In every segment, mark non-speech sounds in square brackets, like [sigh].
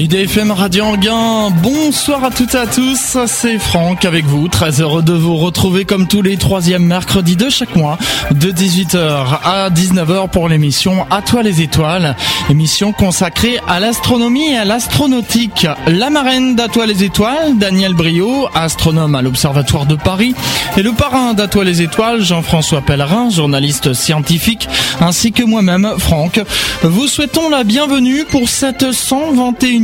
IDFM Radio Anguin, bonsoir à toutes et à tous, c'est Franck avec vous, très heureux de vous retrouver comme tous les troisièmes mercredis de chaque mois, de 18h à 19h pour l'émission À toi les étoiles, émission consacrée à l'astronomie et à l'astronautique. La marraine d'À toi les étoiles, Daniel Brio, astronome à l'Observatoire de Paris, et le parrain d'À toi les étoiles, Jean-François Pellerin, journaliste scientifique, ainsi que moi-même, Franck. Vous souhaitons la bienvenue pour cette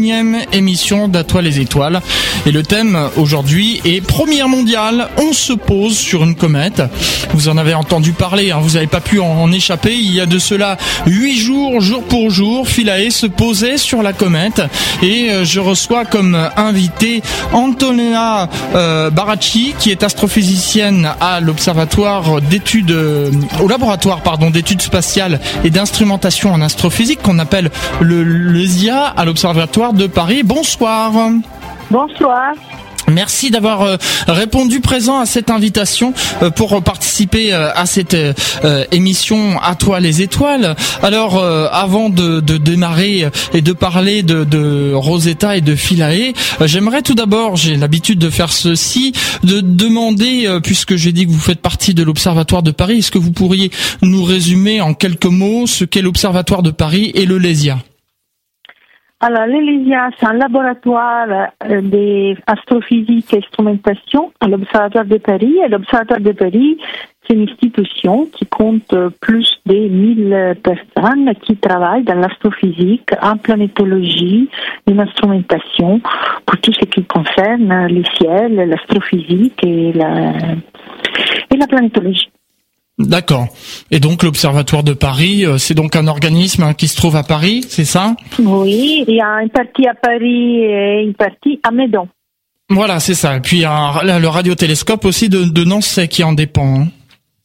121 émission d'À toi les étoiles. Et le thème aujourd'hui est Première mondiale, on se pose sur une comète. Vous en avez entendu parler, hein, vous n'avez pas pu en, échapper. Il y a de cela huit jours, jour pour jour, Philae se posait sur la comète. Et euh, je reçois comme invité Antonia euh, Baracci, qui est astrophysicienne à l'observatoire d'études, euh, au laboratoire pardon d'études spatiales et d'instrumentation en astrophysique qu'on appelle le LESIA à l'observatoire de Paris. Bonsoir. Bonsoir. Merci d'avoir euh, répondu présent à cette invitation euh, pour participer euh, à cette émission À toi les étoiles. Alors, avant de, démarrer et de parler de, Rosetta et de Philae, j'aimerais tout d'abord, j'ai l'habitude de faire ceci, de demander, puisque j'ai dit que vous faites partie de l'Observatoire de Paris, est-ce que vous pourriez nous résumer en quelques mots ce qu'est l'Observatoire de Paris et le LESIA? Alors, l'ELISIA, c'est un laboratoire euh, d'astrophysique et instrumentation à l'Observatoire de Paris. Et l'Observatoire de Paris, c'est une institution qui compte plus de 1000 personnes qui travaillent dans l'astrophysique, en planétologie, en instrumentation, pour tout ce qui concerne les ciels, l'astrophysique et la, et la planétologie. D'accord. Et donc l'Observatoire de Paris, euh, c'est donc un organisme hein, qui se trouve à Paris, c'est ça? Oui, il y a une partie à Paris et une partie à Meudon. Voilà, c'est ça. Et puis il y a le radiotélescope aussi de, de Nancy qui en dépend. Hein.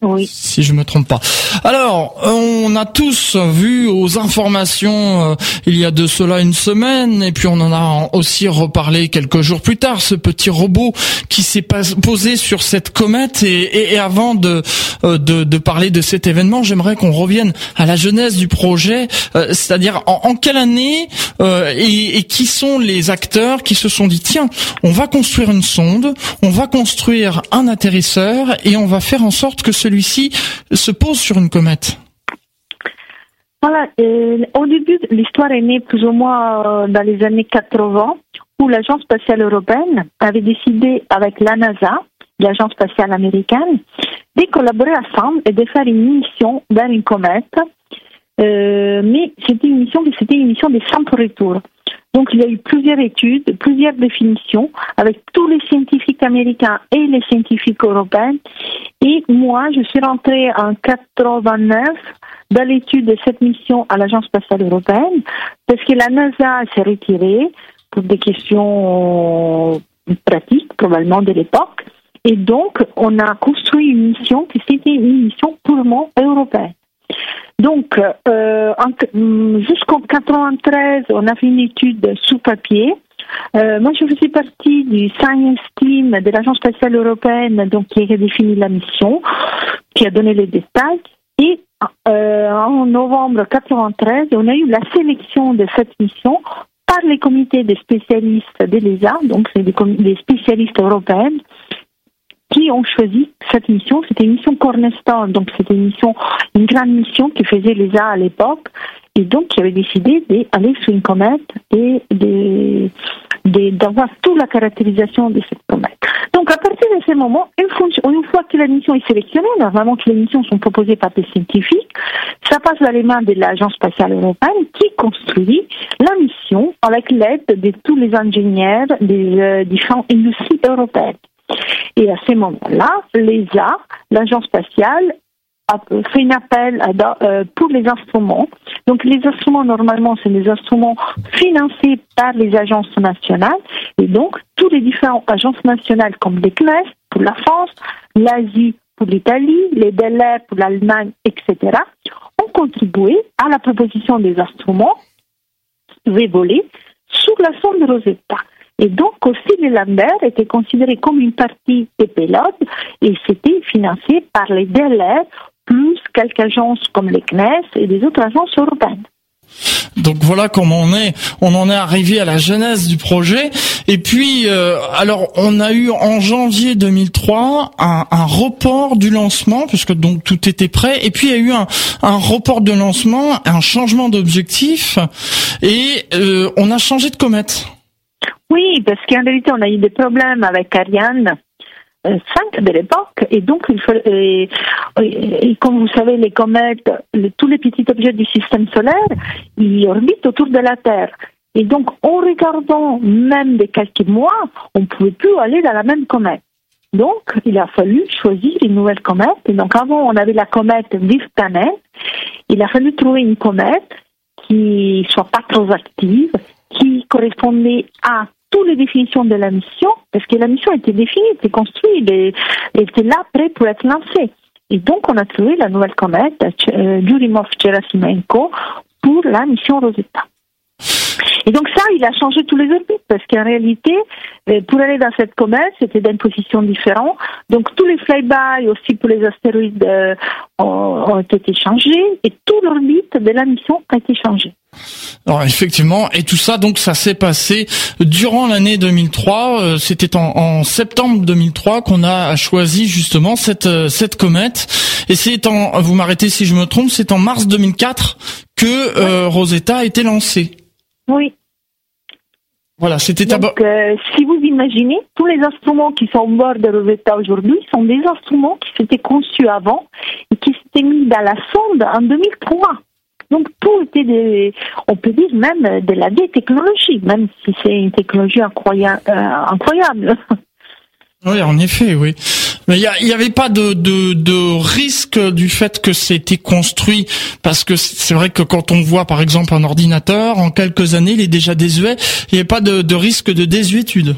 Oui. Si je me trompe pas. Alors, on a tous vu aux informations euh, il y a de cela une semaine, et puis on en a aussi reparlé quelques jours plus tard, ce petit robot qui s'est posé sur cette comète. Et, et, avant de, euh, de, de, parler de cet événement, j'aimerais qu'on revienne à la genèse du projet, euh, c'est-à-dire en, en, quelle année et, et qui sont les acteurs qui se sont dit tiens, on va construire une sonde, on va construire un atterrisseur et on va faire en sorte que ce celui-ci se pose sur une comète Voilà, au début, l'histoire est née plus ou moins euh, dans les années 80, où l'Agence spatiale européenne avait décidé avec la NASA, l'Agence spatiale américaine, de collaborer ensemble et de faire une mission vers une comète. Euh, mais c'était une mission, c'était une mission de simple retour. Donc il y a eu plusieurs études, plusieurs définitions avec tous les scientifiques américains et les scientifiques européens. Et moi, je suis rentrée en 89 dans l'étude de cette mission à l'Agence spatiale européenne parce que la NASA s'est retirée pour des questions pratiques, probablement de l'époque. Et donc, on a construit une mission qui c'était une mission purement européenne. Donc, euh, jusqu'en 93, on a fait une étude sous papier. Euh, moi, je faisais partie du Science Team de l'Agence spatiale européenne, donc qui a défini la mission, qui a donné les détails. Et euh, en novembre 93, on a eu la sélection de cette mission par les comités des spécialistes de l'ESA, donc c'est des, des spécialistes européens, qui ont choisi cette mission. C'était une mission Cornerstone, donc c'était une mission, une grande mission que faisait l'ESA à l'époque, et donc qui avait décidé d'aller sur une comète et d'avoir toute la caractérisation de cette comète. Donc à partir de ce moment, une fois, que la mission est sélectionnée, normalement que les missions sont proposées par des scientifiques, ça passe dans les mains de l'Agence spatiale européenne qui construit la mission avec l'aide de tous les ingénieurs des euh, différentes industries européennes. Et à ce moment-là, l'ESA, l'agence spatiale, a fait un appel euh, pour les instruments. Donc les instruments, normalement, c'est des instruments financés par les agences nationales. Et donc, tous les différentes agences nationales, comme les CNES pour la France, l'Asie pour l'Italie, les DLR pour l'Allemagne, etc., ont contribué à la proposition des instruments voler sur la sonde de Rosetta. Et donc aussi les Lambert était considéré comme une partie des pilotes et c'était financé par les DLR plus quelques agences comme les CNES et des autres agences européennes. Donc voilà comment on est, on en est arrivé à la genèse du projet. Et puis, euh, alors on a eu en janvier 2003 un, un, report du lancement puisque donc tout était prêt. Et puis il y a eu un, un report de lancement, un changement d'objectif, et euh, on a changé de comète. Oui, parce qu'en réalité on a eu des problèmes avec Ariane 5 euh, de l'époque. Et donc, il comme vous savez, les comètes, tous les petits objets du système solaire, ils orbitent autour de la Terre. Et donc, en regardant même des quelques mois, on ne pouvait plus aller dans la même comète. Donc, il a fallu choisir une nouvelle comète. Et donc, avant, on avait la comète Virtanen. Il a fallu trouver une comète qui soit pas trop active, qui correspondait à toutes les définitions de la mission, parce que la mission était définie, était construite, et, était là, prêt pour être lancée. Et donc, on a trouvé la nouvelle comète, euh, Churyumov-Gerasimenko, pour la mission Rosetta. Et donc ça, il a changé tous les orbites parce qu'en réalité, euh, pour aller dans cette comète, c'était d'une position différente. Donc tous les flyby aussi pour les astéroïdes euh, ont, été changés et toute l'orbite de la mission a été changée. Alors effectivement, et tout ça donc ça s'est passé durant l'année 2003. Euh, c'était en, en, septembre 2003 qu'on a choisi justement cette cette comète. Et c'est en, vous m'arrêtez si je me trompe, c'est en mars 2004 que Rosetta a été lancée. Oui. Voilà, c'était Donc, euh, si vous imaginez, tous les instruments qui sont au bord de Rosetta aujourd'hui sont des instruments qui s'étaient conçus avant et qui s'étaient mis dans la sonde en 2003. Donc tout était des, on peut dire même de la vieille technologie, même si c'est une technologie incroyable. Euh, incroyable. [laughs] Oui, en effet, oui. Mais il n'y avait pas de, risque du fait que c'était construit, parce que c'est vrai que quand on voit par exemple un ordinateur, en quelques années, il est déjà désuet, il n'y a pas de, risque de désuétude.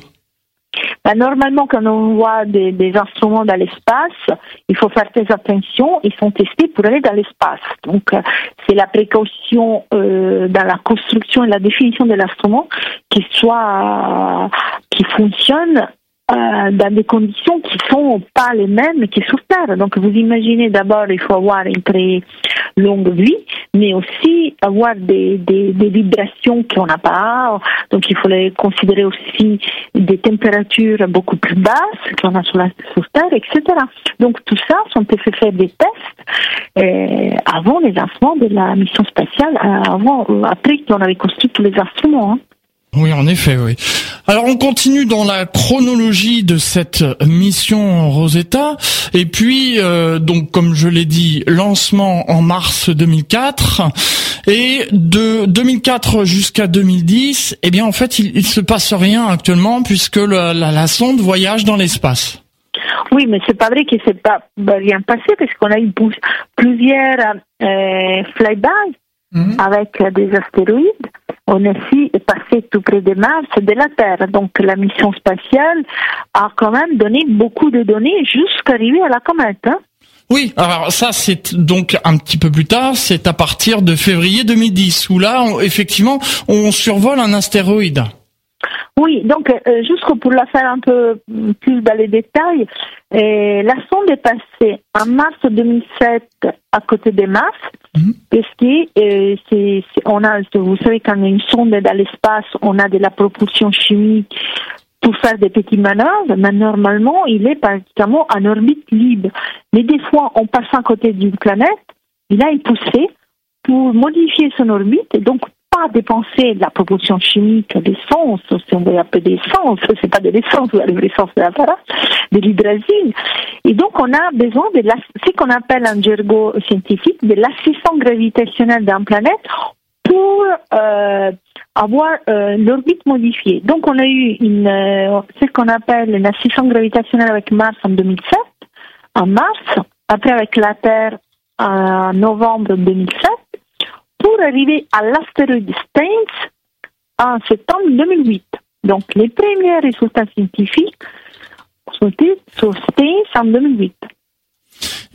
Bah, normalement, quand on voit des, des instruments dans l'espace, il faut faire très attention. Ils sont testés pour aller dans l'espace. Donc, euh, c'est la précaution euh, dans la construction et la définition de l'instrument qui soit qui fonctionne euh, dans des conditions qui sont pas les mêmes que sur Terre. Donc vous imaginez d'abord il faut avoir une très longue vie, mais aussi avoir des, des, vibrations qu'on n'a pas. Donc il faut les considérer aussi des températures beaucoup plus basses qu'on a sur, la, sur Terre, etc. Donc tout ça sont fait faire des tests euh, avant les lancements de la mission spatiale, avant, après qu'on avait construit tous les instruments. Hein. Oui, en effet, oui. Alors on continue dans la chronologie de cette mission Rosetta et puis euh, donc comme je l'ai dit, lancement en mars 2004 et de 2004 jusqu'à 2010, eh bien en fait il, il se passe rien actuellement puisque la, la, sonde voyage dans l'espace. Oui, mais c'est pas vrai qu'il s'est pas rien passé parce qu'on a eu plusieurs euh, flyby mhm. avec des astéroïdes on est aussi passé tout près de Mars de la Terre. Donc la mission spatiale a quand même donné beaucoup de données jusqu'à arriver à la comète. Hein. Oui, alors ça c'est donc un petit peu plus tard, c'est à partir de février 2010 où là effectivement on survole un astéroïde. Oui, donc euh, juste pour la faire un peu plus dans les détails, euh, la sonde est passée en mars 2007 à côté de Mars, mhm. parce que euh, c'est, on a, vous savez, quand a une sonde dans l'espace, on a de la propulsion chimique pour faire des petites manœuvres, mais normalement, il est pratiquement en orbite libre. Mais des fois, on passe à côté d'une planète, il a une poussée pour modifier son orbite, et donc pas dépenser de la propulsion chimique d'essence, si on veut appeler d'essence, [laughs] c'est pas de l'essence, ou l'essence de l'appareil, de l'hydrazine. Et donc, on a besoin de ce qu'on appelle en jargon scientifique de l'assistance gravitationnelle d'une planète pour euh, avoir euh, l'orbite modifiée. Donc, on a eu euh, ce qu'on appelle une assistance gravitationnelle avec Mars en 2007, en mars, après avec la Terre en novembre 2007, pour arriver à l'astéroïde Steins en septembre 2008. Donc, les premiers résultats scientifiques sont sur Steins en 2008.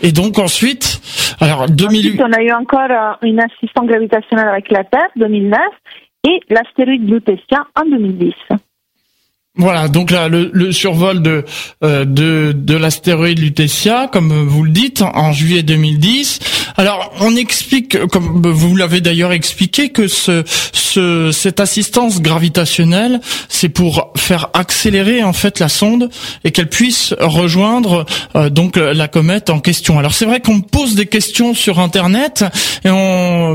Et donc ensuite, alors 2008. on a eu encore euh, une assistance gravitationnelle avec la Terre, 2009, et l'astéroïde Lutetia en 2010. Voilà, donc là le, survol de euh, de, de l'astéroïde Lutetia, comme vous le dites, en juillet 2010. Alors on explique, comme vous l'avez d'ailleurs expliqué, que ce, ce cette assistance gravitationnelle, c'est pour faire accélérer en fait la sonde et qu'elle puisse rejoindre euh, donc la comète en question. Alors c'est vrai qu'on pose des questions sur Internet et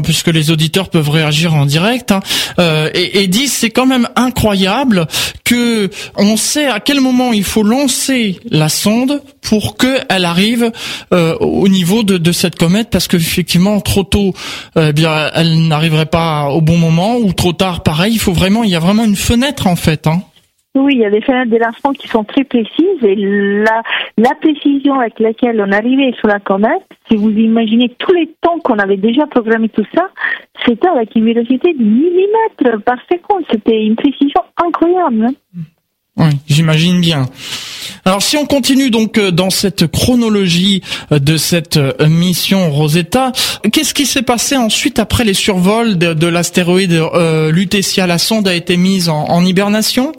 puisque les auditeurs peuvent réagir en direct hein, euh, et, et disent c'est quand même incroyable que on sait à quel moment il faut lancer la sonde pour qu'elle arrive euh, au niveau de, cette comète, parce que effectivement trop tôt, euh, eh bien, elle n'arriverait pas au bon moment, ou trop tard, pareil. Il faut vraiment, il y a vraiment une fenêtre en fait. Hein. Oui, il y a des fenêtres de lancement qui sont très précises et la, la précision avec laquelle on arrivait sur la comète, si vous imaginez tous les temps qu'on avait déjà programmé tout ça, c'était avec une vélocité de millimètres par seconde. C'était une précision incroyable. Hein. Oui, j'imagine bien. Alors si on continue donc euh, dans cette chronologie euh, de cette euh, mission Rosetta, qu'est-ce qui s'est passé ensuite après les survols de, l'astéroïde euh, Lutetia La sonde a été mise en hibernation?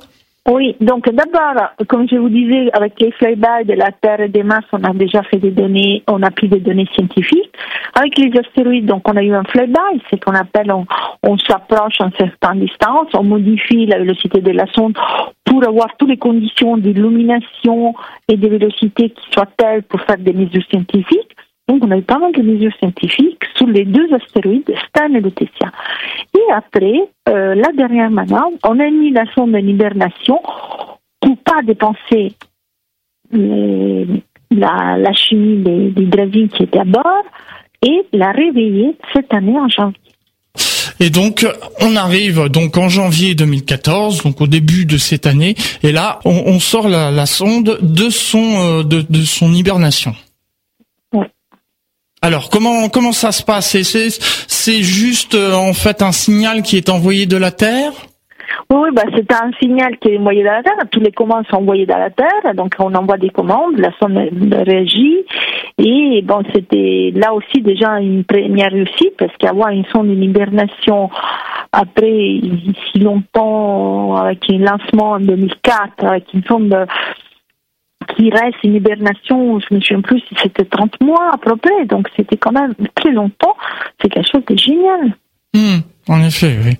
Oui, donc d'abord, comme je vous disais, avec les flybys de la Terre et des Mars, on a déjà fait des données, on a pris des données scientifiques. Avec les astéroïdes, donc on a eu un flyby, c'est qu'on appelle, on, s'approche à une certaine distance, on modifie la vélocité de la sonde pour avoir toutes les conditions d'illumination et de vélocité qui soient telles pour faire des mesures scientifiques. Donc, on a eu pas mal de mesures scientifiques sur les deux astéroïdes, Stan et Lutetia. Et après, euh, la dernière manœuvre, on a mis la sonde en hibernation pour pas dépenser la, la, chimie des, des qui était à bord et la réveiller cette année en janvier. Et donc, on arrive donc en janvier 2014, donc au début de cette année, et là, on, sort la, sonde de son euh, de son hibernation. Alors comment comment ça se passe? C'est juste euh, en fait un signal qui est envoyé de la Terre? Oui, oui bah, c'est un signal qui est envoyé de la Terre. Tous les commandes sont envoyées de la Terre, donc on envoie des commandes, la sonde réagit. Et bon, c'était là aussi déjà une première réussite, parce qu'avoir une sonde d'hibernation après si longtemps, avec un lancement en 2004, avec une sonde qui reste une hibernation, je me souviens plus si c'était 30 mois à peu près, donc c'était quand même très longtemps, c'est quelque chose de génial. Hmm, en effet, oui.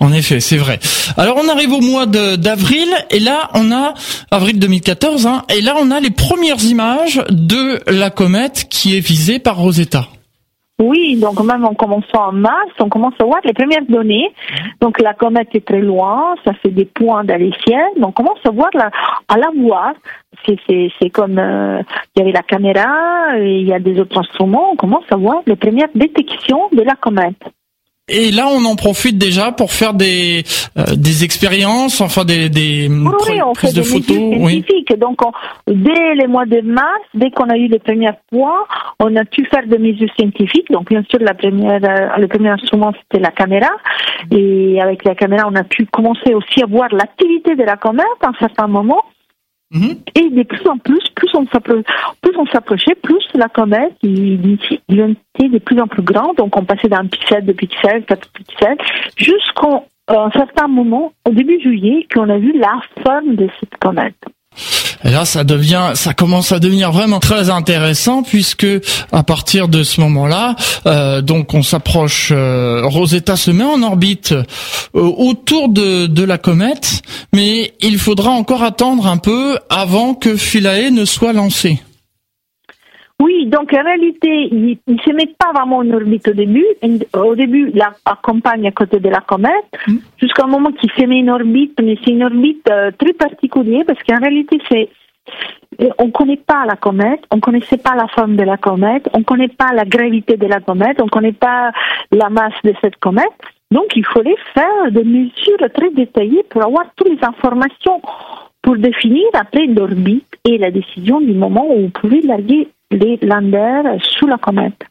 En effet, c'est vrai. Alors on arrive au mois d'avril et là on a avril 2014 hein, et là on a les premières images de la comète qui est visée par Rosetta. Oui, donc même en commençant en mars, on commence à voir les premières données. Donc la comète est très loin, ça fait des points dans les ciels. Donc on commence à voir la, à la voir. C'est comme euh, il y avait la caméra, il y a des autres instruments. On commence à voir les premières détections de la comète. Et là, on en profite déjà pour faire des euh, des expériences, enfin des des oui, on fait de des photos. Scientifiques. Donc, dès les mois de mars, dès qu'on a eu les premiers points, on a pu faire des mesures scientifiques. Donc, bien sûr, la première, euh, le premier instrument c'était la caméra, et avec la caméra, on a pu commencer aussi à voir l'activité de la comète à un certain moment. Mhm. Et de plus en plus, plus on s'approchait, plus la comète il, était de plus en plus grande. Donc on passait d'un pixel, de pixels, quatre pixels, jusqu'à un certain moment, au début juillet, qu'on a vu la forme de cette comète. Et là, ça devient, ça commence à devenir vraiment très intéressant puisque à partir de ce moment-là, euh, donc on s'approche. Euh, Rosetta se met en orbite euh, autour de, de la comète, mais il faudra encore attendre un peu avant que Philae ne soit lancé. Oui, donc en réalité, il ne se met pas vraiment en orbite au début. Au début, il accompagne à côté de la comète, mm. jusqu'à un moment qu'il se met en orbite, mais c'est une orbite euh, très particulière parce qu'en réalité, c'est euh, on ne connaît pas la comète, on ne connaissait pas la forme de la comète, on ne connaît pas la gravité de la comète, on ne connaît pas la masse de cette comète. Donc, il fallait faire des mesures très détaillées pour avoir toutes les informations pour définir après l'orbite et la décision du moment où on pouvait larguer les landers sous la comète.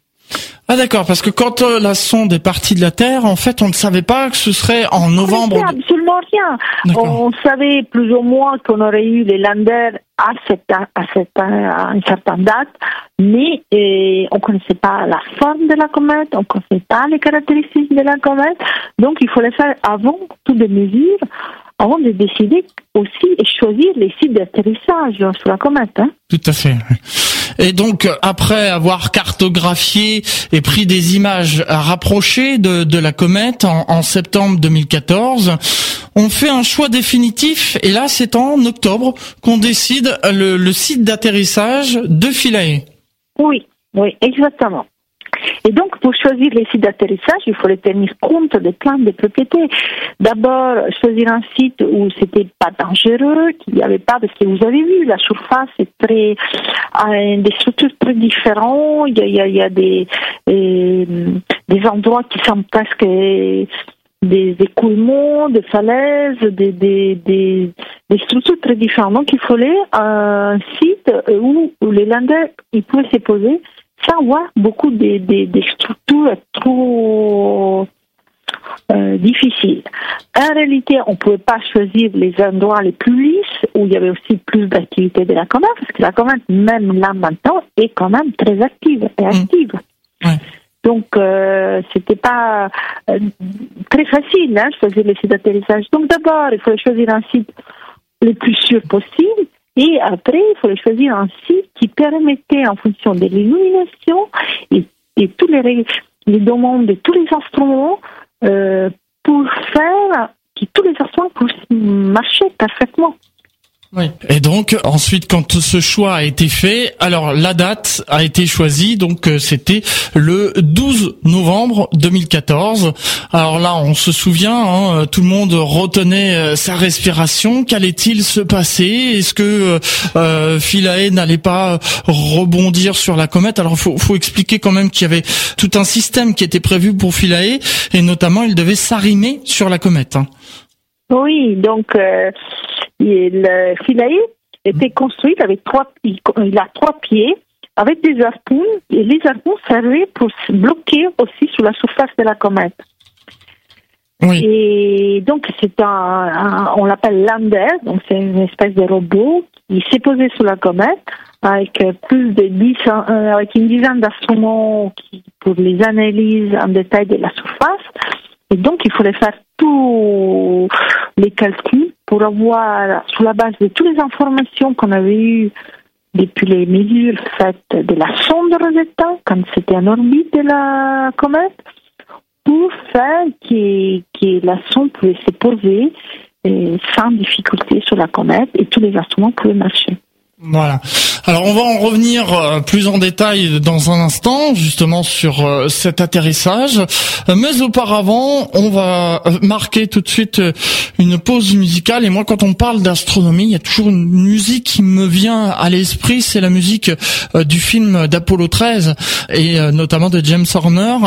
Ah d'accord, parce que quand euh, la sonde est partie de la Terre, en fait, on ne savait pas que ce serait en novembre. On ne absolument rien. On savait plus ou moins qu'on aurait eu les landers à, cette, à, cette, à une certaine date, mais euh, on ne connaissait pas la forme de la comète, on ne connaissait pas les caractéristiques de la comète. Donc, il fallait faire avant toutes les mesures avant de décider aussi et choisir les sites d'atterrissage sur la comète. Hein. Tout à fait. Et donc, après avoir cartographié et pris des images rapprochées de, de la comète en, en, septembre 2014, on fait un choix définitif. Et là, c'est en octobre qu'on décide le, le site d'atterrissage de Philae. Oui, oui, exactement. Et donc, pour choisir les sites d'atterrissage, il fallait tenir compte des plans de propriétés. D'abord, choisir un site où c'était pas dangereux, qu'il n'y avait pas, parce que vous avez vu, la surface est très, des structures très différentes. Il y a, a, a euh, des endroits qui sont presque des écoulements, des falaises, des, structures très différentes. Donc il fallait un site où, où les landais ils pouvaient se poser sans avoir beaucoup de, de, de structures trop euh, difficiles. En réalité, on ne pouvait pas choisir les endroits les plus lisses où il y avait aussi plus d'activité de la comète, parce que la comète, même là maintenant, est quand même très active et active. Mmh. Ouais. Donc, euh, c'était pas euh, très facile, hein, choisir les sites d'atterrissage. Donc, d'abord, il fallait choisir un site le plus sûr possible. Et après, il fallait choisir un site qui permettait, en fonction de l'illumination et, et tous les, demandes de tous les instruments, euh, pour faire que tous les instruments puissent marcher parfaitement. Oui. Et donc ensuite, quand ce choix a été fait, alors la date a été choisie. Donc euh, c'était le 12 novembre 2014. Alors là, on se souvient, hein, tout le monde retenait euh, sa respiration. Qu'allait-il se passer? Est-ce que euh, Philae n'allait pas rebondir sur la comète? Alors faut, faut expliquer quand même qu'il y avait tout un système qui était prévu pour Philae, et notamment il devait s'arrimer sur la comète. Hein. Oui, donc euh, le filet était construit avec trois, il a trois pieds avec des harpons et les harpons servaient pour se bloquer aussi sur la surface de la comète. Oui. Et donc c'est un, un, on l'appelle lander, donc c'est une espèce de robot qui s'est posé sur la comète avec plus de 10, euh, avec une dizaine d'instruments pour les analyses en détail de la surface. Et donc il fallait faire tous les calculs pour avoir, sur la base de toutes les informations qu'on avait eues depuis les mesures faites de la sonde Rosetta, quand c'était en orbite de la comète, pour faire que, la sonde pouvait se poser et sans difficulté sur la comète et tous les instruments pouvaient marcher. Voilà. Alors on va en revenir euh, plus en détail dans un instant, justement sur euh, cet atterrissage. Euh, mais auparavant, on va marquer tout de suite une pause musicale. Et moi, quand on parle d'astronomie, il y a toujours une musique qui me vient à l'esprit. C'est la musique du film d'Apollo 13 et notamment de James Horner.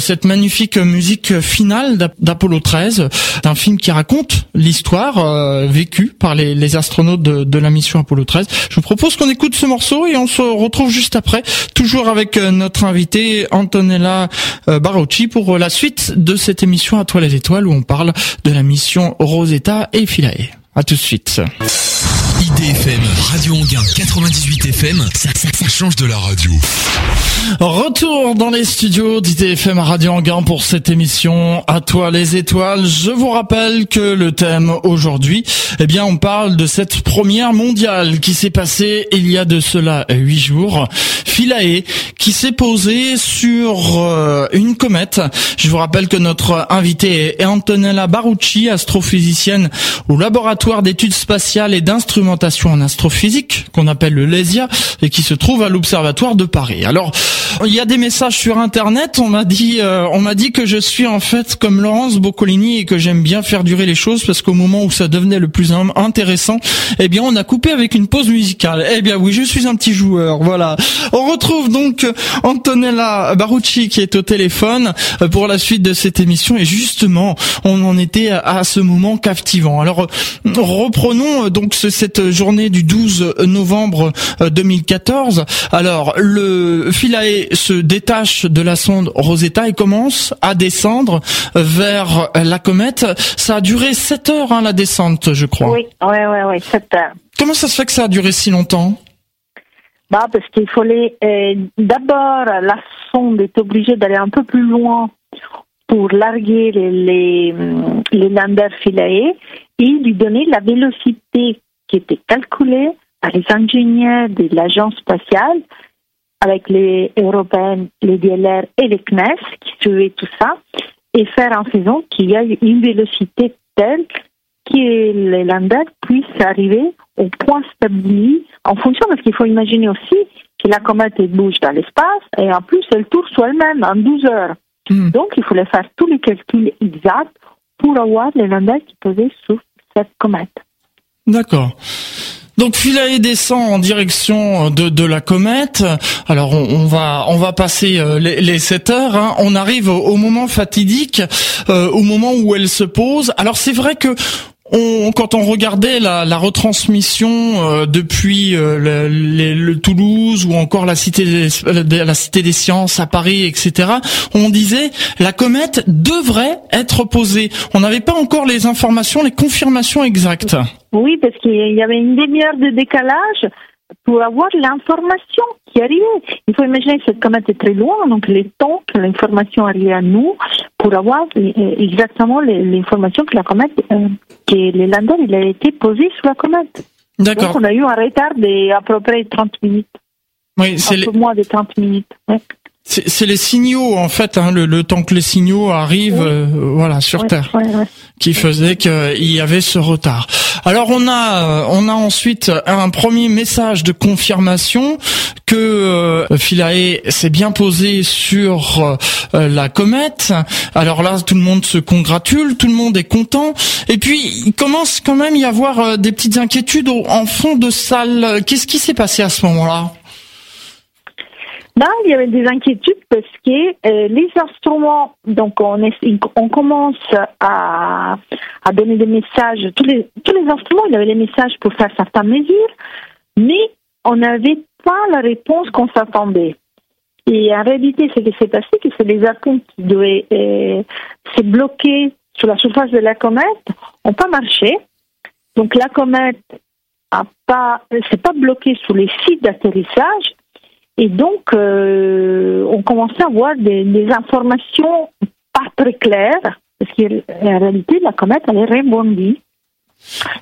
Cette magnifique musique finale d'Apollo 13, d'un film qui raconte l'histoire vécue par les, astronautes de la mission Apollo 13. Je vous propose qu'on écoute ce morceau et on se retrouve juste après, toujours avec euh, notre invité Antonella euh, Barocci pour euh, la suite de cette émission à toi les étoiles où on parle de la mission Rosetta et Philae. À tout de suite. IDFM, Radio Anguin 98 FM, ça, change de la radio. Retour dans les studios d'IDFM Radio Anguin pour cette émission À toi les étoiles. Je vous rappelle que le thème aujourd'hui, eh bien, on parle de cette première mondiale qui s'est passée il y a de cela huit jours. Philae, qui s'est posée sur euh, une comète. Je vous rappelle que notre invité est Antonella Barucci, astrophysicienne au laboratoire d'études spatiales et d'instruments en astrophysique qu'on appelle le LESIA et qui se trouve à l'observatoire de Paris. Alors, il y a des messages sur internet, on m'a dit euh, on m'a dit que je suis en fait comme Laurence Boccolini et que j'aime bien faire durer les choses parce qu'au moment où ça devenait le plus intéressant, eh bien on a coupé avec une pause musicale. Eh bien oui, je suis un petit joueur, voilà. On retrouve donc Antonella Barucci qui est au téléphone euh, pour la suite de cette émission et justement, on en était à ce moment captivant. Alors reprenons donc cette journée du 12 novembre 2014. Euh, Alors, le Philae se détache de la sonde Rosetta et commence à descendre vers la comète. Ça a duré 7 heures, hein, la descente, je crois. Oui, oui, oui, oui 7 heures. Comment ça se fait que ça a duré si longtemps? Bah, Parce qu'il fallait... Euh, D'abord, la sonde est obligée d'aller un peu plus loin pour larguer les, les, les landers Philae et lui donner la vélocité qui était calculée par les ingénieurs de l'agence spatiale avec les européennes, les DLR et les CNES qui suivaient tout ça et faire en faisant qu'il y a une vélocité telle que les landers puissent arriver au point stabilisé en fonction, parce qu'il faut imaginer aussi que la comète bouge dans l'espace et en plus elle tourne sur elle-même en 12 heures. Hmm. Donc il fallait faire tous les calculs exacts pour avoir les landers qui posaient sur cette comète. D'accord. Donc Philae descend en direction de, de la comète. Alors on, va on va passer euh, les, les 7 heures. Hein. On arrive au, moment fatidique, euh, au moment où elle se pose. Alors c'est vrai que on, quand on regardait la, la retransmission euh, depuis euh, le, le, Toulouse ou encore la cité des, la cité des sciences à Paris, etc., on disait la comète devrait être posée. On n'avait pas encore les informations, les confirmations exactes. Oui, parce qu'il y avait une demi-heure de décalage pour avoir l'information qui arrivait. Il faut imaginer que cette comète est très loin, donc le temps que l'information arrive à nous pour avoir exactement l'information que la comète, euh, que le lander il a été posé sur la comète. D'accord. Donc on a eu un retard de à peu près 30 minutes. Oui, c'est un peu moins de 30 minutes. C'est les signaux en fait, hein, le, temps que les signaux arrivent, euh, voilà, sur Terre, qui faisait qu'il y avait ce retard. Alors on a, euh, on a ensuite un premier message de confirmation que euh, Philae s'est bien posé sur euh, la comète. Alors là, tout le monde se congratule, tout le monde est content. Et puis il commence quand même y avoir des petites inquiétudes en fond de salle. Qu'est-ce qui s'est passé à ce moment-là? Il y avait des inquiétudes parce que euh, les instruments, donc on, on commence à, donner des messages. Tous les, tous les instruments, il y avait des messages pour faire certaines mesures, mais on n'avait pas la réponse qu'on s'attendait. Et en réalité, ce qui s'est passé, que c'est les atomes qui devaient euh, se bloquer sur la surface de la comète, n'ont pas marché. Donc la comète a pas, s'est pas bloquée sur les sites d'atterrissage, et donc, euh, on commençait à avoir des, informations pas très claires, parce qu'en réalité, la comète, elle est rebondie.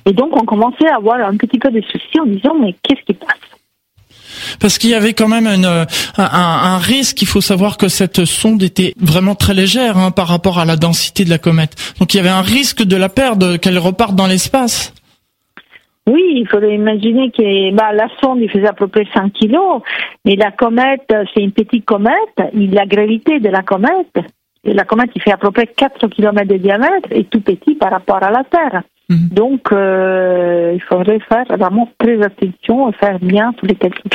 Et donc, on commençait à avoir un petit peu de soucis en disant, mais qu'est-ce qui passe? Parce qu'il y avait quand même un, risque. Il faut savoir que cette sonde était vraiment très légère hein, par rapport à la densité de la comète. Donc il y avait un risque de la perdre, qu'elle reparte dans l'espace. Oui, il faudrait imaginer que bah, la sonde il faisait à peu près 100 kilos, mais la comète, c'est une petite comète, la gravité de la comète, et la comète il fait à peu près 4 km de diamètre et tout petit par rapport à la Terre. Mhm. Donc, euh, il faudrait faire vraiment très attention et faire bien tous les calculs.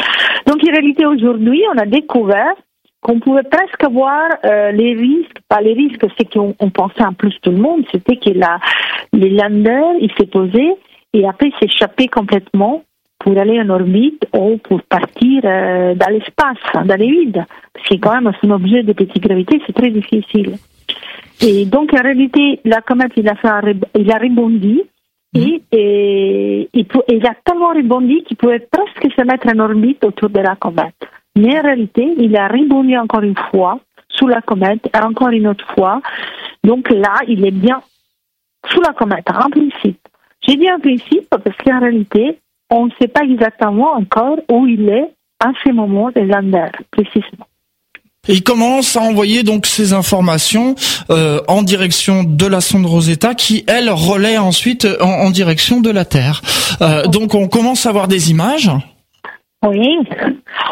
Donc, en réalité, aujourd'hui, on a découvert qu'on pouvait presque voir euh, les risques, pas les risques, c'est qu'on pensait en plus tout le monde, c'était que la, les landers, ils s'est posé et après s'échapper complètement pour aller en orbite ou pour partir euh, dans l'espace, dans les vides. Parce que quand même, un objet de petite gravité, c'est très difficile. Et donc, en réalité, la comète, il a, fait il a rebondi mhm. et, et, il a tellement rebondi qu'il pouvait presque se mettre en orbite autour de la comète. Mais en réalité, il a rebondi encore une fois sous la comète, et encore une autre fois. Donc là, il est bien sous la comète, en principe. J'ai dit principe parce qu'en réalité, on ne sait pas exactement encore où il est à ce moment de lander, précisément. il commence à envoyer donc ces informations euh, en direction de la sonde Rosetta qui elle relaie ensuite en, direction de la Terre. Euh, donc on commence à voir des images. Oui,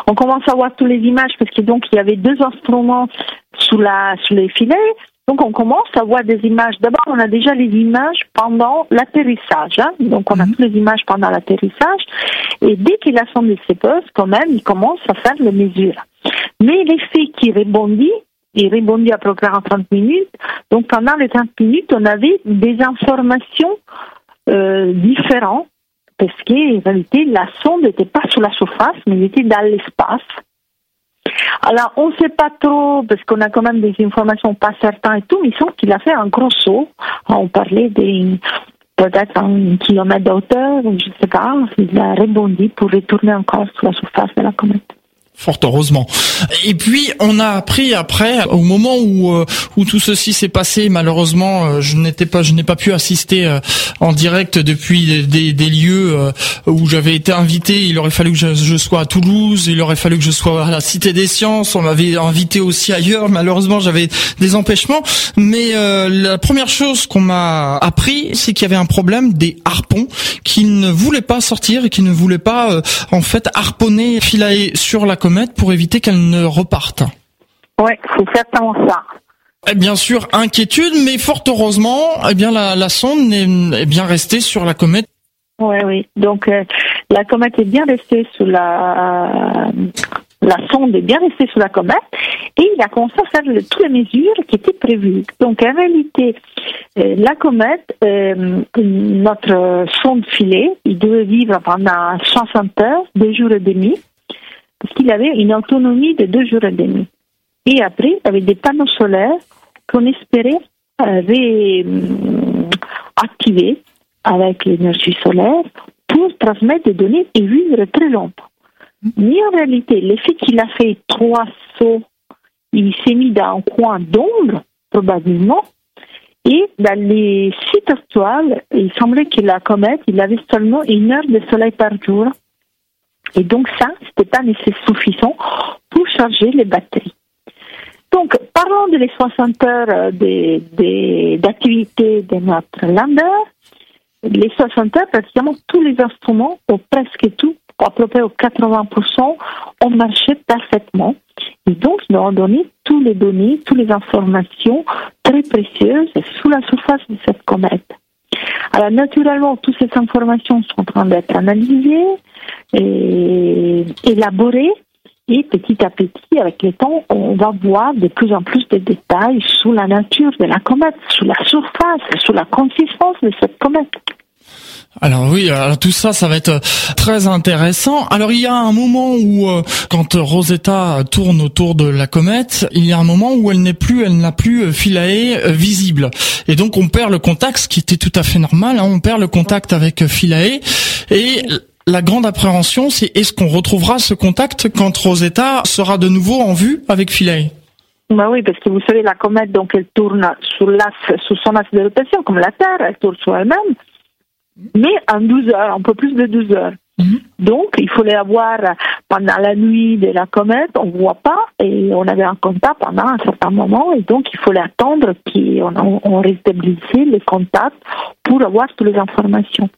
on commence à voir toutes les images parce que donc il y avait deux instruments sous la sous les filets. Donc on commence à voir des images. D'abord, on a déjà les images pendant l'atterrissage. Hein. Donc on a mhm. toutes les images pendant l'atterrissage. Et dès qu'il a son ses postes, quand même, il commence à faire les mesures. Mais l'effet qui rebondit, il rebondit à peu près en 30 minutes. Donc pendant les 30 minutes, on avait des informations euh, différentes parce qu'en réalité, la sonde n'était pas sur la surface, mais elle était dans l'espace. Alors, on ne sait pas trop, parce qu'on a quand même des informations pas certaines et tout, mais il semble qu'il a fait un gros saut. On parlait des peut-être un kilomètre de hauteur, je ne sais pas. Il a rebondi pour retourner encore sur la surface de la comète. Fort heureusement. Et puis on a appris après, au moment où euh, tout ceci s'est passé, malheureusement, euh, je n'étais pas, je n'ai pas pu assister euh, en direct depuis des, lieux où j'avais été invité. Il aurait fallu que je, sois à Toulouse, il aurait fallu que je sois à la Cité des Sciences. On m'avait invité aussi ailleurs. Malheureusement, j'avais des empêchements. Mais la première chose qu'on m'a appris, c'est qu'il y avait un problème des harpons qui ne voulaient pas sortir et qui ne voulaient pas en fait harponner Philae sur la pour éviter qu'elle ne reparte. Oui, c'est certainement ça. Et bien sûr, inquiétude, mais fort heureusement, eh bien la, sonde est, bien restée sur la comète. Oui, oui. Donc euh, la comète est bien restée sous la la sonde est bien restée sous la comète et il a commencé à faire toutes les mesures qui étaient prévues. Donc en réalité, euh, la comète, euh, notre sonde filée, il devait vivre pendant 60 heures, deux jours et demi parce qu'il avait une autonomie de deux jours et demi. Et après, avec des panneaux solaires qu'on espérait réactiver avec l'énergie solaire pour transmettre des données et vivre très longtemps. Mais en réalité, l'effet qu'il a fait trois sauts, il s'est mis dans un coin d'ombre, probablement, et dans les sites actuels, il semblait que la comète, il avait seulement une heure de soleil par jour. Et donc ça, c'était pas nécessaire suffisant pour charger les batteries. Donc, parlons de les 60 heures d'activité de notre lander. Les 60 heures, pratiquement tous les instruments, ou presque tout, à peu près 80%, ont marché parfaitement. Et donc, nous avons donné toutes les données, toutes les informations très précieuses sous la surface de cette comète. Alors, naturellement, toutes ces informations sont en train d'être analysées, et élaboré. Et petit à petit, avec le temps, on va voir de plus en plus de détails sur la nature de la comète, sur la surface, sur la consistance de cette comète. Alors oui, tout ça, ça va être très intéressant. Alors il y a un moment où, euh, quand Rosetta tourne autour de la comète, il y a un moment où elle n'est plus, elle n'a plus euh, Philae euh, visible, et donc on perd le contact, ce qui était tout à fait normal. Hein, on perd le contact avec Philae, et la grande appréhension, c'est est-ce qu'on retrouvera ce contact quand Rosetta sera de nouveau en vue avec Philae bah oui, parce que vous savez, la comète, elle tourne sur son axe de rotation, comme la Terre, elle tourne sur elle-même, mais en 12 heures, un peu plus de 12 heures. Mhm. Donc, il fallait avoir pendant la nuit de la comète, on voit pas, et on avait un contact pendant un certain moment, et donc il fallait attendre qu'on on rétablissait les contacts pour avoir toutes les informations.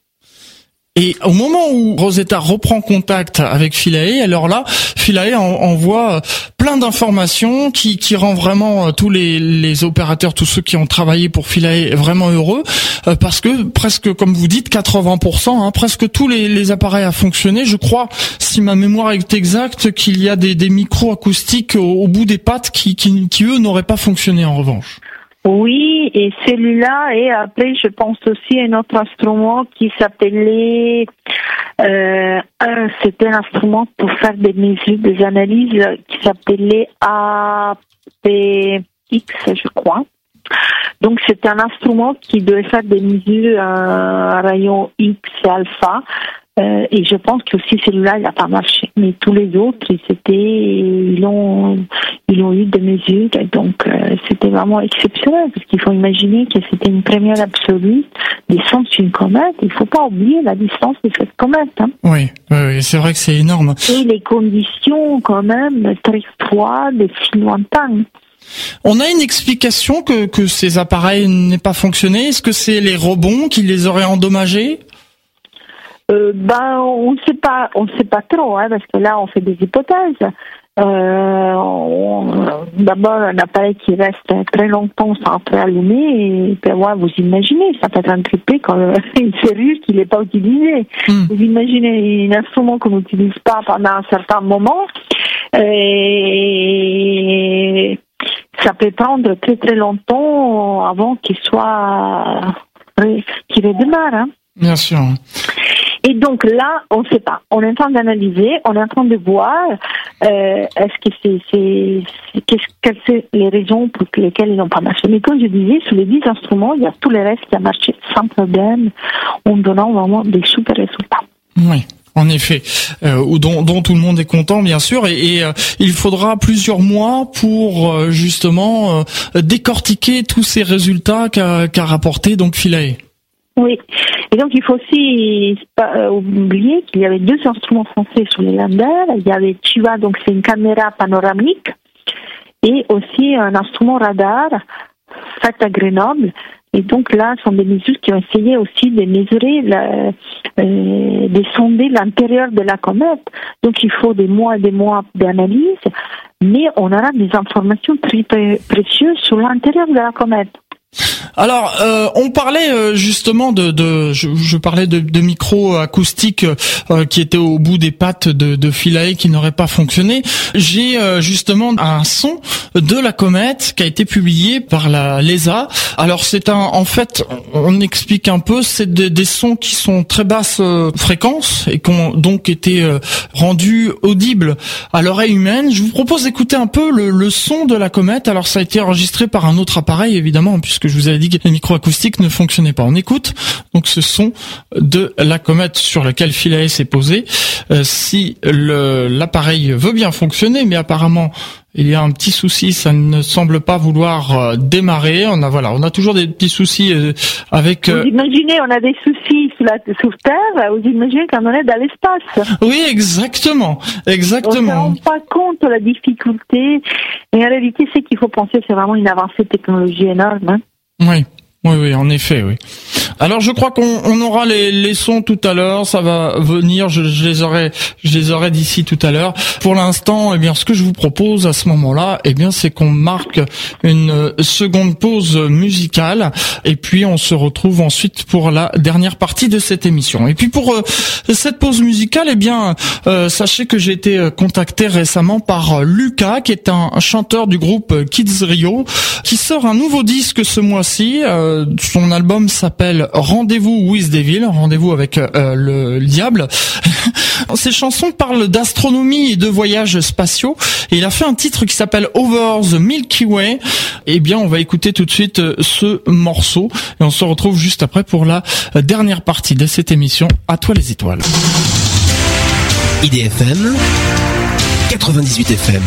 Et au moment où Rosetta reprend contact avec Philae, alors là, Philae envoie euh, plein d'informations qui, rend vraiment euh, tous les, opérateurs, tous ceux qui ont travaillé pour Philae vraiment heureux, euh, parce que presque, comme vous dites, 80%, hein, presque tous les, appareils a fonctionné. Je crois, si ma mémoire est exacte, qu'il y a des, des micros acoustiques au, bout des pattes qui eux, n'auraient pas fonctionné en revanche. Oui, et celui-là, et après, je pense aussi à un autre instrument qui s'appelait, euh, c'était un instrument pour faire des mesures, des analyses qui s'appelait APX, je crois. Donc, c'est un instrument qui devait faire des mesures à rayon X et alpha euh, et je pense que aussi celui-là, il n'a pas marché. Mais tous les autres, c'était, ils ont, ils ont eu des mesures. Donc, euh, c'était vraiment exceptionnel parce qu'il faut imaginer que c'était une première absolue descendre sur une comète. Il ne faut pas oublier la distance de cette comète. Hein. Oui, oui, c'est vrai que c'est énorme. Et les conditions, quand même, très froides et si lointaines. On a une explication que, que ces appareils n'aient pas fonctionné. Est-ce que c'est les rebonds qui les auraient endommagés? Euh, ben, on ne sait pas, on sait pas trop, hein, parce que là, on fait des hypothèses. Euh, D'abord, un appareil qui reste très longtemps sans être allumé, et ouais, vous imaginez, ça peut être un triplé quand [laughs] une serrure qui n'est pas utilisée. Hmm. Vous imaginez un instrument qu'on n'utilise pas pendant un certain moment, et ça peut prendre très très longtemps avant qu'il soit qu'il redémarre. Hein. Bien sûr. Et donc là, on ne sait pas. On est en train d'analyser, on est en train de voir euh, est-ce que c'est, c'est, quelles sont les raisons pour lesquelles ils n'ont pas marché. Mais comme je disais, sur les 10 instruments, il y a tous les restes qui ont marché sans problème, en donnant vraiment des super résultats. Oui. En effet, euh, dont, dont, tout le monde est content, bien sûr, et, euh, il faudra plusieurs mois pour euh, justement décortiquer tous ces résultats qu'a rapporté donc Philae. Oui, et donc il faut aussi pas oublier qu'il y avait deux instruments français sur les landers. Il y avait Chiva, donc c'est une caméra panoramique, et aussi un instrument radar fait à Grenoble et donc là, ce sont des mesures qui ont essayé aussi de mesurer, euh, de sonder l'intérieur de la comète. Donc il faut des mois et des mois d'analyse, mais on aura des informations très précieuses sur l'intérieur de la comète. Alors, euh, on parlait euh, justement de, je, parlais de, de micro acoustique euh, qui était au bout des pattes de, de Philae qui n'aurait pas fonctionné. J'ai justement un son de la comète qui a été publié par la l'ESA. Alors c'est un, en fait, on explique un peu, c'est des, sons qui sont très basses fréquences et qui ont donc été rendus audibles à l'oreille humaine. Je vous propose d'écouter un peu le, le son de la comète. Alors ça a été enregistré par un autre appareil évidemment puisque je vous avais dit que les micro-acoustiques ne fonctionnaient pas. On écoute donc ce son de la comète sur lequel Philae s'est posé. Euh, si l'appareil veut bien fonctionner, mais apparemment il y a un petit souci, ça ne semble pas vouloir euh, démarrer. On a voilà, on a toujours des petits soucis euh, avec. Vous imaginez, on a des soucis sur, la, sur Terre. Vous imaginez quand on est dans l'espace. Oui, exactement, exactement. On ne rend pas compte de la difficulté. Et en réalité, ce qu'il faut penser, c'est vraiment une avancée technologique énorme. Hein. Oui. Oui, oui, en effet, oui. Alors, je crois qu'on aura les, les, sons tout à l'heure. Ça va venir. Je, les aurai, je les aurai d'ici tout à l'heure. Pour l'instant, eh bien, ce que je vous propose à ce moment-là, eh bien, c'est qu'on marque une seconde pause musicale, et puis on se retrouve ensuite pour la dernière partie de cette émission. Et puis pour euh, cette pause musicale, eh bien, euh, sachez que j'ai été euh, contacté récemment par Lucas, qui est un chanteur du groupe Kids Rio, qui sort un nouveau disque ce mois-ci. Son album s'appelle Rendez-vous with Devil, rendez-vous avec euh, le, diable. [laughs] Ses chansons parlent d'astronomie et de voyages spatiaux. Il a fait un titre qui s'appelle Over the Milky Way. Eh bien, on va écouter tout de suite euh, ce morceau et on se retrouve juste après pour la dernière partie de cette émission. À toi les étoiles. IDFM 98 FM.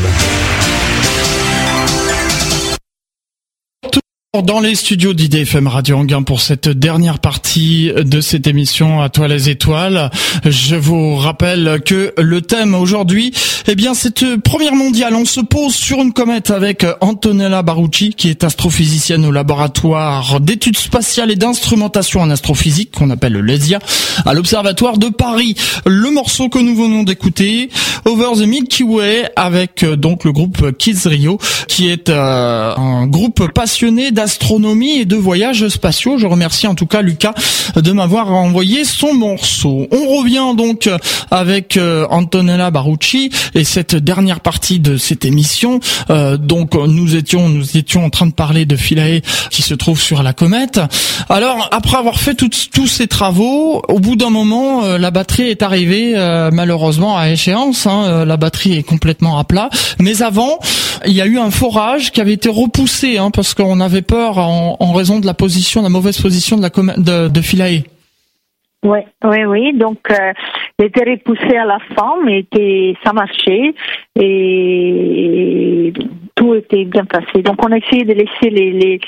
Dans les studios d'IDFM Radio Anguin pour cette dernière partie de cette émission à toi les étoiles, je vous rappelle que le thème aujourd'hui, eh bien, cette première mondiale, on se pose sur une comète avec Antonella Barucci, qui est astrophysicienne au laboratoire d'études spatiales et d'instrumentation en astrophysique, qu'on appelle le LESIA, à l'Observatoire de Paris. Le morceau que nous venons d'écouter, Over the Milky Way, avec euh, donc le groupe Kids Rio, qui est euh, un groupe passionné d'astronomie et de voyages spatiaux. Je remercie en tout cas Lucas de m'avoir envoyé son morceau. On revient donc avec euh, Antonella Barucci et cette dernière partie de cette émission. Euh, donc nous étions nous étions en train de parler de Philae qui se trouve sur la comète. Alors après avoir fait tous ces travaux, au bout d'un moment, euh, la batterie est arrivée malheureusement à échéance. Hein, la batterie est complètement à plat. Mais avant, il y a eu un forage qui avait été repoussé hein, parce qu'on avait en, raison de la position, la mauvaise position de la Philae. Oui, oui, oui. Donc, euh, il était repoussé à la fin, mais ça marchait et tout était bien passé. Donc, on a essayé de laisser les,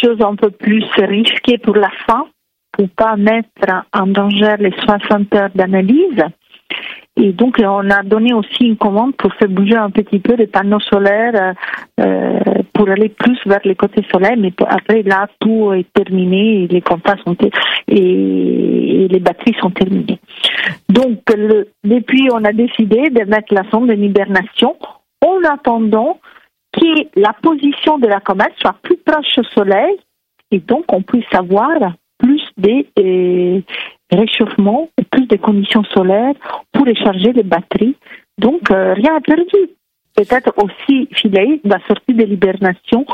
choses un peu plus risquées pour la fin, pour pas mettre en danger les 60 heures d'analyse. Et donc, on a donné aussi une commande pour faire bouger un petit peu les panneaux solaires euh, pour aller plus vers les côtés solaires. Mais après, là, tout est terminé les comptes sont et, les batteries sont terminées. Donc, depuis, on a décidé de mettre la sonde en hibernation en attendant que la position de la comète soit plus proche au Soleil et donc on puisse avoir plus des euh, réchauffements plus de conditions solaires pour recharger les batteries. Donc, euh, rien à perdu. Peut-être aussi Philae va sortir de l'hibernation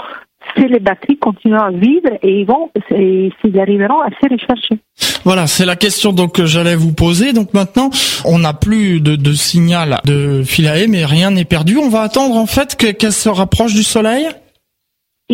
si les batteries continuent à vivre et ils vont, s'ils arriveront à se recharger. Voilà, c'est la question donc que j'allais vous poser. Donc maintenant, on n'a plus de, de, signal de Philae, mais rien n'est perdu. On va attendre en fait qu'elle se rapproche du Soleil.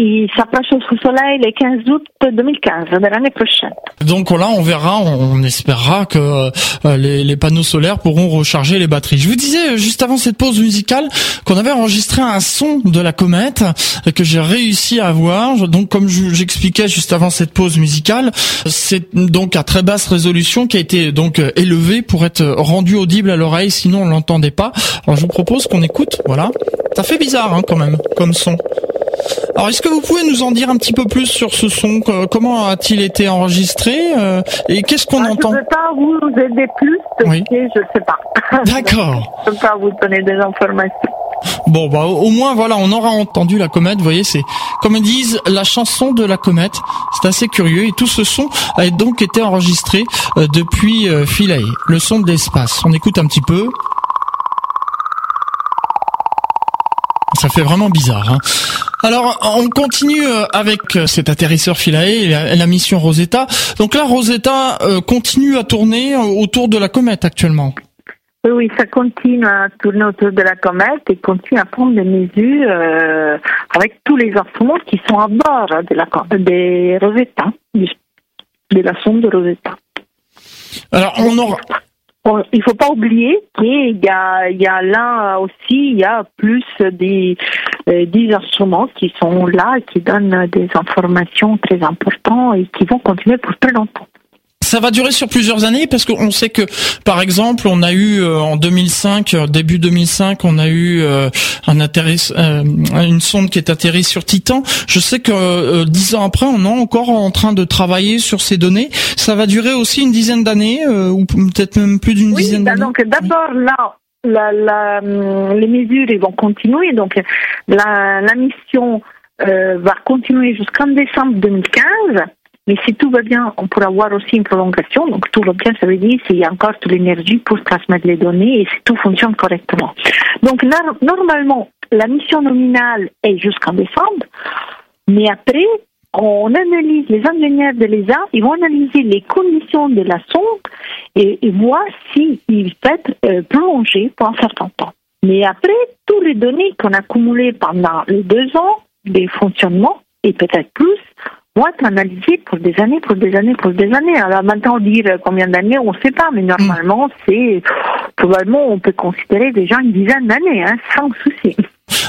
Il s'approche au soleil le 15 août 2015, de l'année prochaine. Donc là, on verra, on, espérera que euh, les, les, panneaux solaires pourront recharger les batteries. Je vous disais euh, juste avant cette pause musicale qu'on avait enregistré un son de la comète euh, que j'ai réussi à avoir. Donc comme j'expliquais juste avant cette pause musicale, c'est donc à très basse résolution qui a été donc élevé pour être rendu audible à l'oreille, sinon on l'entendait pas. Alors je vous propose qu'on écoute. Voilà, ça fait bizarre hein, quand même comme son. Alors, est-ce que vous pouvez nous en dire un petit peu plus sur ce son Comment a-t-il été enregistré euh, Et qu'est-ce qu'on ah, entend Je ne peux pas vous aider plus parce que je ne sais pas. [laughs] D'accord. je ne peux pas vous donner des informations. Bon, bah au moins voilà, on aura entendu la comète. Vous voyez, c'est comme ils disent la chanson de la comète. C'est assez curieux et tout ce son a donc été enregistré euh, depuis euh, Philae, le son de l'espace. On écoute un petit peu. Ça fait vraiment bizarre. Hein. Alors, on continue euh, avec euh, cet atterrisseur Philae et la, mission Rosetta. Donc là, Rosetta euh, continue à tourner autour de la comète actuellement. Oui, oui, ça continue à tourner autour de la comète et continue à prendre des mesures avec tous les instruments qui sont à bord de la des Rosetta, de la sonde de Rosetta. Alors, on aura, il faut pas oublier qu'il y a, il y a là aussi, il y a plus des, euh, des instruments qui sont là, qui donnent des informations très importantes et qui vont continuer pour très longtemps ça va durer sur plusieurs années parce qu'on sait que, par exemple, on a eu euh, en 2005, euh, début 2005, on a eu euh, un atterri, une sonde qui est atterrie sur Titan. Je sais que dix ans après, on est encore en train de travailler sur ces données. Ça va durer aussi une dizaine d'années ou peut-être même plus d'une dizaine bah d'années. Donc d'abord là, la, la, les mesures vont continuer. Donc la, la mission va continuer jusqu'en décembre 2015. Mais si tout va bien, on pourra avoir aussi une prolongation. Donc tout va bien, ça veut dire qu'il y a encore toute l'énergie pour transmettre les données et si tout fonctionne correctement. Donc normalement, la mission nominale est jusqu'en décembre, mais après, on analyse, les ingénieurs de l'ESA, ils vont analyser les conditions de la sonde et, voir s'il peut être euh, prolongé pour un certain temps. Mais après, toutes les données qu'on a accumulées pendant les deux ans des fonctionnements, et peut-être plus, vont être analysés pour des années, pour des années, pour des années. Alors maintenant, dire combien d'années, on ne sait pas, mais normalement, c'est probablement, on peut considérer déjà une dizaine d'années, hein, sans souci.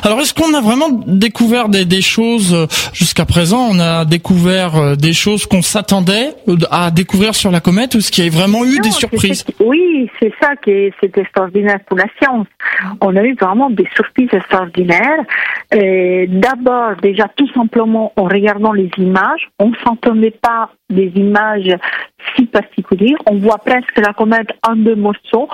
Alors, est-ce qu'on a vraiment découvert des, des choses euh, jusqu'à présent On a découvert euh, des choses qu'on s'attendait euh, à découvrir sur la comète, ou est-ce qu'il y a vraiment eu des surprises Oui, c'est ça qui est, c'est extraordinaire pour la science. On a eu vraiment des surprises extraordinaires. D'abord, déjà tout simplement en regardant les images, on s'entendait pas des images si particulières. On voit presque la comète en deux morceaux.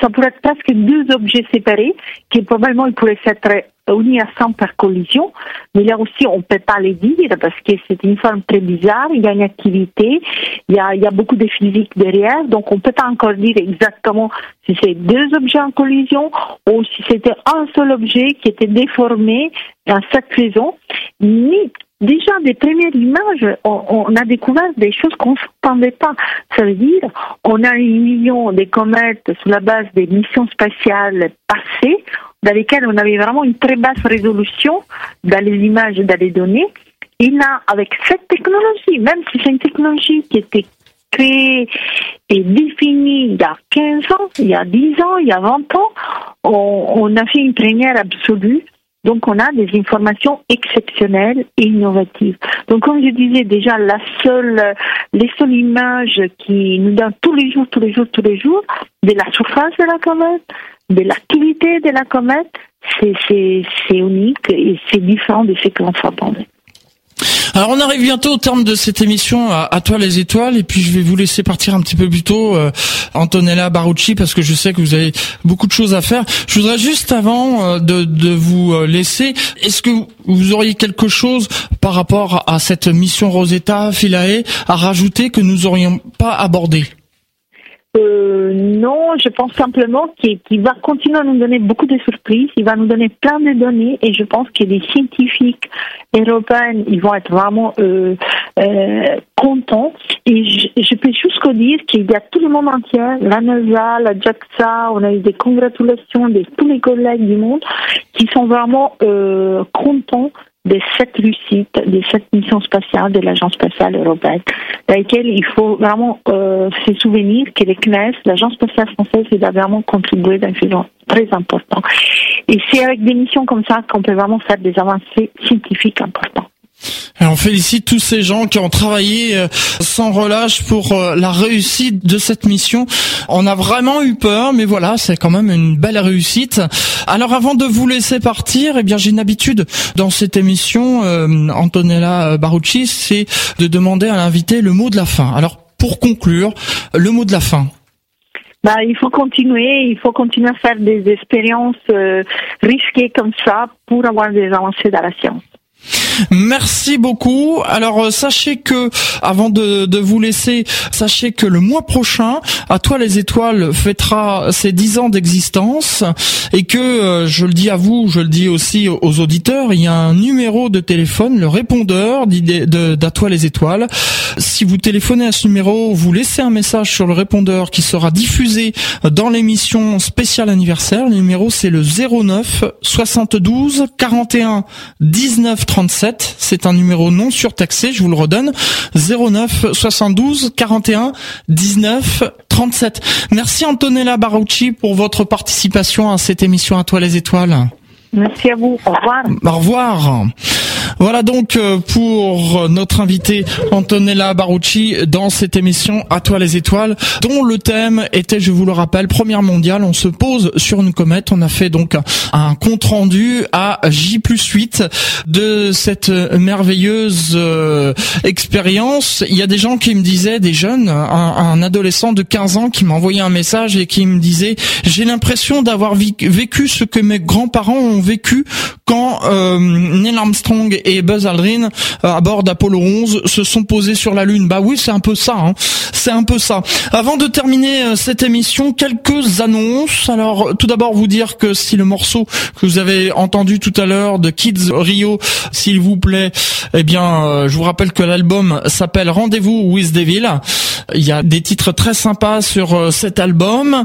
ça pourrait être presque deux objets séparés qui probablement ils pourraient s'être unis à 100 par collision. Mais là aussi, on ne peut pas les dire parce que c'est une forme très bizarre. Il y a une activité, il y a, beaucoup de physique derrière. Donc, on ne peut pas encore dire exactement si c'est deux objets en collision ou si c'était un seul objet qui était déformé dans cette raison. Ni déjà des premières images, on, a découvert des choses qu'on ne s'entendait pas. Ça veut dire, on a une million de comètes sous la base des missions spatiales passées, dans lesquelles on avait vraiment une très basse résolution dans les images dans les données. Et là, avec cette technologie, même si c'est une technologie qui était créée et définie il y a 15 ans, il y a 10 ans, il y a 20 ans, on, on a fait une première absolue donc on a des informations exceptionnelles et innovatives. Donc comme je disais déjà, la seule, les seules images qui nous donnent tous les jours, tous les jours, tous les jours, de la surface de la comète, de l'activité de la comète, c'est unique et c'est différent de ce que l'on s'attendait. Alors on arrive bientôt au terme de cette émission à, toi les étoiles et puis je vais vous laisser partir un petit peu plus tôt euh, Antonella Barucci parce que je sais que vous avez beaucoup de choses à faire. Je voudrais juste avant euh, de, de, vous euh, laisser, est-ce que vous auriez quelque chose par rapport à cette mission Rosetta Philae à rajouter que nous aurions pas abordé? Euh, non, je pense simplement qu'il va continuer à nous donner beaucoup de surprises, il va nous donner plein de données et je pense que les scientifiques européens, ils vont être vraiment euh, euh, contents. Et je, je peux juste dire qu'il y a tout le monde entier, la NASA, la JAXA, on a eu des congratulations de tous les collègues du monde qui sont vraiment euh, contents des sept réussites, des sept missions spatiales de l'Agence spatiale européenne, dans lesquelles il faut vraiment euh, se souvenir que les CNES, l'Agence spatiale française, il a vraiment contribué d'un faisant très important. Et c'est avec des missions comme ça qu'on peut vraiment faire des avancées scientifiques importantes. On félicite tous ces gens qui ont travaillé euh, sans relâche pour euh, la réussite de cette mission. On a vraiment eu peur, mais voilà, c'est quand même une belle réussite. Alors avant de vous laisser partir, eh bien j'ai une habitude dans cette émission, euh, Antonella Barucci, c'est de demander à l'invité le mot de la fin. Alors pour conclure, le mot de la fin. Bah, il faut continuer, il faut continuer à faire des expériences risquées comme ça pour avoir des avancées dans la science. Merci beaucoup. Alors euh, sachez que avant de, de, vous laisser, sachez que le mois prochain, à toi les étoiles fêtera ses dix ans d'existence et que euh, je le dis à vous, je le dis aussi aux auditeurs, il y a un numéro de téléphone, le répondeur d'à toi les étoiles. Si vous téléphonez à ce numéro, vous laissez un message sur le répondeur qui sera diffusé dans l'émission spéciale anniversaire. Le numéro c'est le 09 72 41 19 37. C'est un numéro non surtaxé, je vous le redonne. 09 72 41 19 37. Merci Antonella Barucci pour votre participation à cette émission à toi les étoiles. Merci à vous. Au revoir. Au revoir. Voilà donc euh, pour notre invité Antonella Barucci dans cette émission À toi les étoiles, dont le thème était, je vous le rappelle, première mondiale. On se pose sur une comète. On a fait donc un compte rendu à J plus 8 de cette merveilleuse euh, expérience. Il y a des gens qui me disaient, des jeunes, un, un adolescent de 15 ans qui m'a envoyé un message et qui me disait, j'ai l'impression d'avoir vécu ce que mes grands-parents ont vécu quand euh, Neil Armstrong et Buzz Aldrin euh, à bord d'Apollo 11 se sont posés sur la Lune. Bah oui, c'est un peu ça. Hein. C'est un peu ça. Avant de terminer euh, cette émission, quelques annonces. Alors, tout d'abord, vous dire que si le morceau que vous avez entendu tout à l'heure de Kids Rio, s'il vous plaît, eh bien, euh, je vous rappelle que l'album s'appelle Rendez-vous with Devil. Il y a des titres très sympas sur cet album.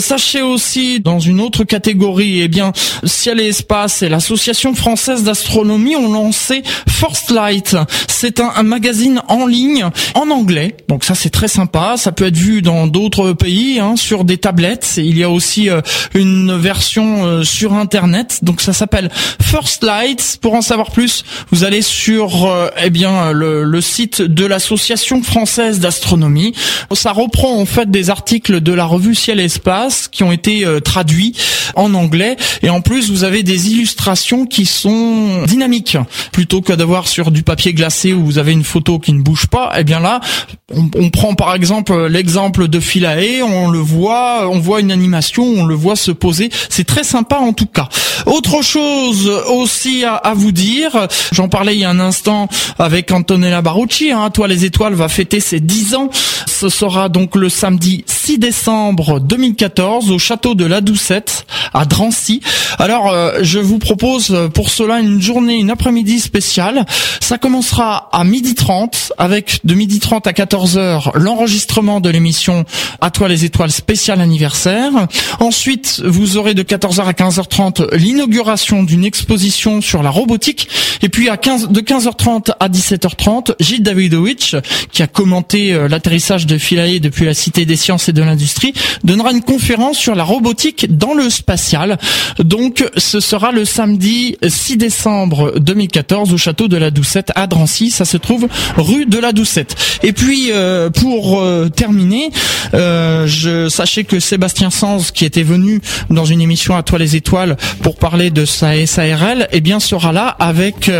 sachez aussi, dans une autre catégorie, eh bien, Ciel et Espace et l'Association française d'astronomie ont lancé First Light. C'est un, magazine en ligne en anglais. Donc ça c'est très sympa. Ça peut être vu dans d'autres pays hein, sur des tablettes. Il y a aussi euh, une version euh, sur internet. Donc ça s'appelle First Light. Pour en savoir plus, vous allez sur euh, eh bien le, le site de l'association française d'astronomie. Ça reprend en fait des articles de la revue Ciel Espace qui ont été traduits en anglais et en plus vous avez des illustrations qui sont dynamiques plutôt que d'avoir sur du papier glacé où vous avez une photo qui ne bouge pas. Eh bien là, on, on prend par exemple l'exemple de Philae, on le voit, on voit une animation, on le voit se poser. C'est très sympa en tout cas. Autre chose aussi à, à vous dire, j'en parlais il y a un instant avec Antonella Barucci, hein, Toi les étoiles va fêter ses 10 ans. Ce sera donc le samedi 6 décembre 2014 au château de la Doucette à Drancy. Alors euh, je vous propose pour cela une journée, une après-midi spéciale. Ça commencera à midi 30 avec de midi 30 à 14h l'enregistrement de l'émission À toi les étoiles spécial anniversaire. Ensuite, vous aurez de 14h à 15h30 l'inauguration d'une exposition sur la robotique et puis à 15 de 15h30 à 17h30, Gilles Davidovich qui a commenté euh, l'atterrissage de Philae depuis la Cité des sciences et de l'industrie donnera une conférence sur la robotique dans le spatial. Donc ce sera le samedi 6 décembre 2014 au château de la Doucette à Drancy. Ça se trouve rue de la Doucette. Et puis euh, pour euh, terminer, euh, sachez que Sébastien Sanz, qui était venu dans une émission à Toi les étoiles pour parler de sa SARL, eh bien sera là avec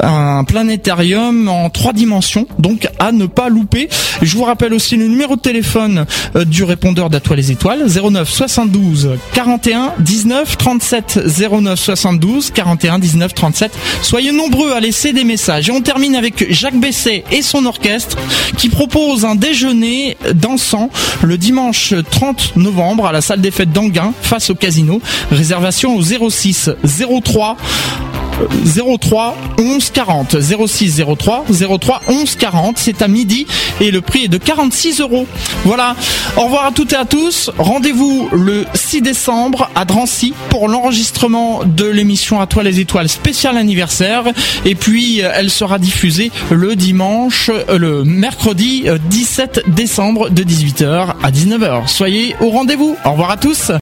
un planétarium en trois dimensions, donc à ne pas louper. Je vous rappelle aussi le numéro de téléphone du répondeur d'À Toi les étoiles 09 72 41 19 37 09 72 41 19 37. Soyez nombreux à laisser des messages. Et on termine avec Jacques Besset et son orchestre qui propose un déjeuner dansant le dimanche 30 novembre à la salle des fêtes d'Anguin face au casino. Réservation au 06 03 03 11 40 06 03 03 11 40 c'est à midi et le prix est de 46 euros voilà au revoir à toutes et à tous rendez-vous le 6 décembre à Drancy pour l'enregistrement de l'émission à toi les étoiles spécial anniversaire. Et puis elle sera diffusée le dimanche euh, le mercredi 17 euh, décembre de 18h à 19h soyez au rendez-vous. Au revoir à tous